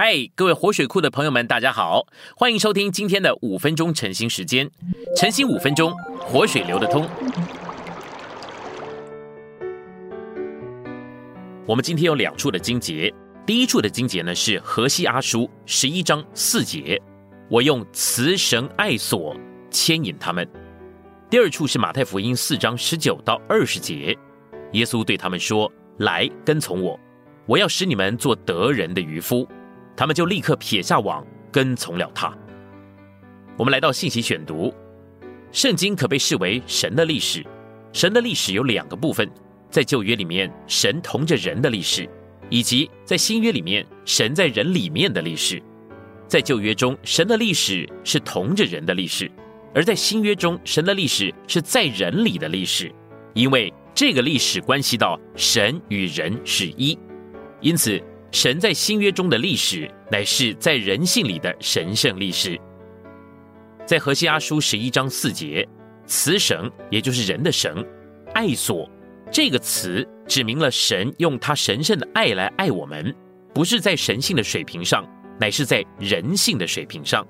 嗨，各位活水库的朋友们，大家好，欢迎收听今天的五分钟晨兴时间。晨兴五分钟，活水流得通。我们今天有两处的经节，第一处的经节呢是河西阿书十一章四节，我用慈神爱所牵引他们；第二处是马太福音四章十九到二十节，耶稣对他们说：“来跟从我，我要使你们做得人的渔夫。”他们就立刻撇下网，跟从了他。我们来到信息选读，圣经可被视为神的历史。神的历史有两个部分，在旧约里面，神同着人的历史；以及在新约里面，神在人里面的历史。在旧约中，神的历史是同着人的历史；而在新约中，神的历史是在人里的历史。因为这个历史关系到神与人是一，因此。神在新约中的历史，乃是在人性里的神圣历史。在何西阿书十一章四节，雌神也就是人的神，爱所这个词指明了神用他神圣的爱来爱我们，不是在神性的水平上，乃是在人性的水平上。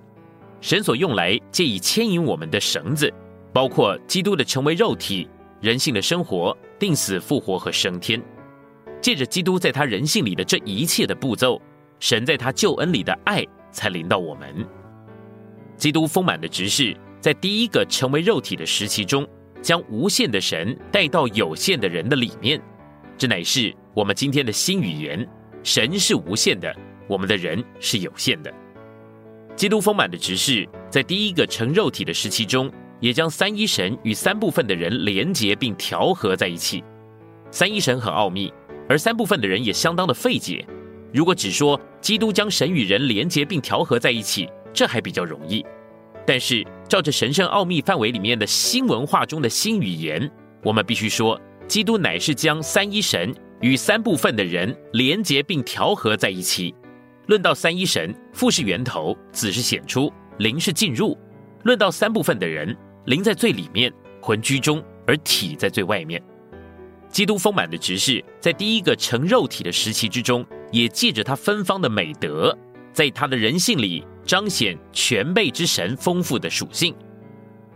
神所用来借以牵引我们的绳子，包括基督的成为肉体、人性的生活、定死、复活和升天。借着基督在他人性里的这一切的步骤，神在他救恩里的爱才临到我们。基督丰满的执事，在第一个成为肉体的时期中，将无限的神带到有限的人的里面。这乃是我们今天的新语言：神是无限的，我们的人是有限的。基督丰满的执事，在第一个成肉体的时期中，也将三一神与三部分的人连结并调和在一起。三一神很奥秘。而三部分的人也相当的费解。如果只说基督将神与人连结并调和在一起，这还比较容易。但是照着神圣奥秘范围里面的新文化中的新语言，我们必须说，基督乃是将三一神与三部分的人连结并调和在一起。论到三一神，父是源头，子是显出，灵是进入；论到三部分的人，灵在最里面，魂居中，而体在最外面。基督丰满的执事，在第一个成肉体的时期之中，也借着他芬芳的美德，在他的人性里彰显全备之神丰富的属性。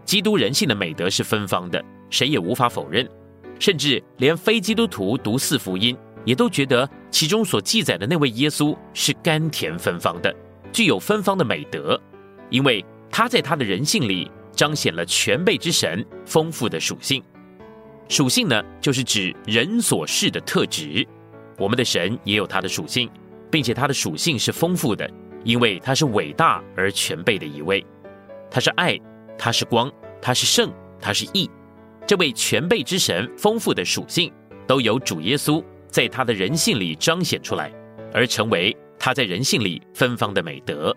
基督人性的美德是芬芳的，谁也无法否认。甚至连非基督徒读四福音，也都觉得其中所记载的那位耶稣是甘甜芬芳的，具有芬芳的美德，因为他在他的人性里彰显了全备之神丰富的属性。属性呢，就是指人所示的特质。我们的神也有他的属性，并且他的属性是丰富的，因为他是伟大而全备的一位。他是爱，他是光，他是圣，他是义。这位全备之神丰富的属性，都由主耶稣在他的人性里彰显出来，而成为他在人性里芬芳的美德。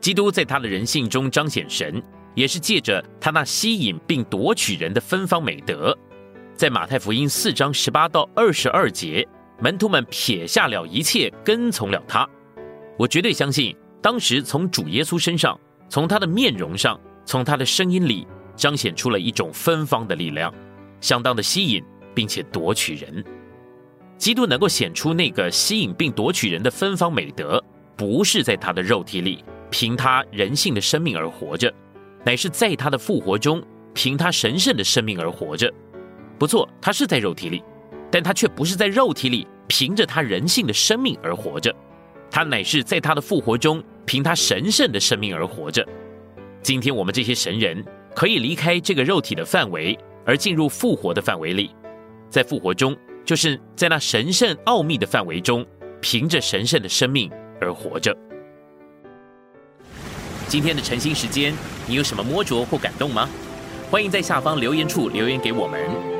基督在他的人性中彰显神，也是借着他那吸引并夺取人的芬芳美德。在马太福音四章十八到二十二节，门徒们撇下了一切，跟从了他。我绝对相信，当时从主耶稣身上，从他的面容上，从他的声音里，彰显出了一种芬芳的力量，相当的吸引，并且夺取人。基督能够显出那个吸引并夺取人的芬芳美德，不是在他的肉体里，凭他人性的生命而活着，乃是在他的复活中，凭他神圣的生命而活着。不错，他是在肉体里，但他却不是在肉体里凭着他人性的生命而活着，他乃是在他的复活中凭他神圣的生命而活着。今天我们这些神人可以离开这个肉体的范围，而进入复活的范围里，在复活中，就是在那神圣奥秘的范围中，凭着神圣的生命而活着。今天的晨兴时间，你有什么摸着或感动吗？欢迎在下方留言处留言给我们。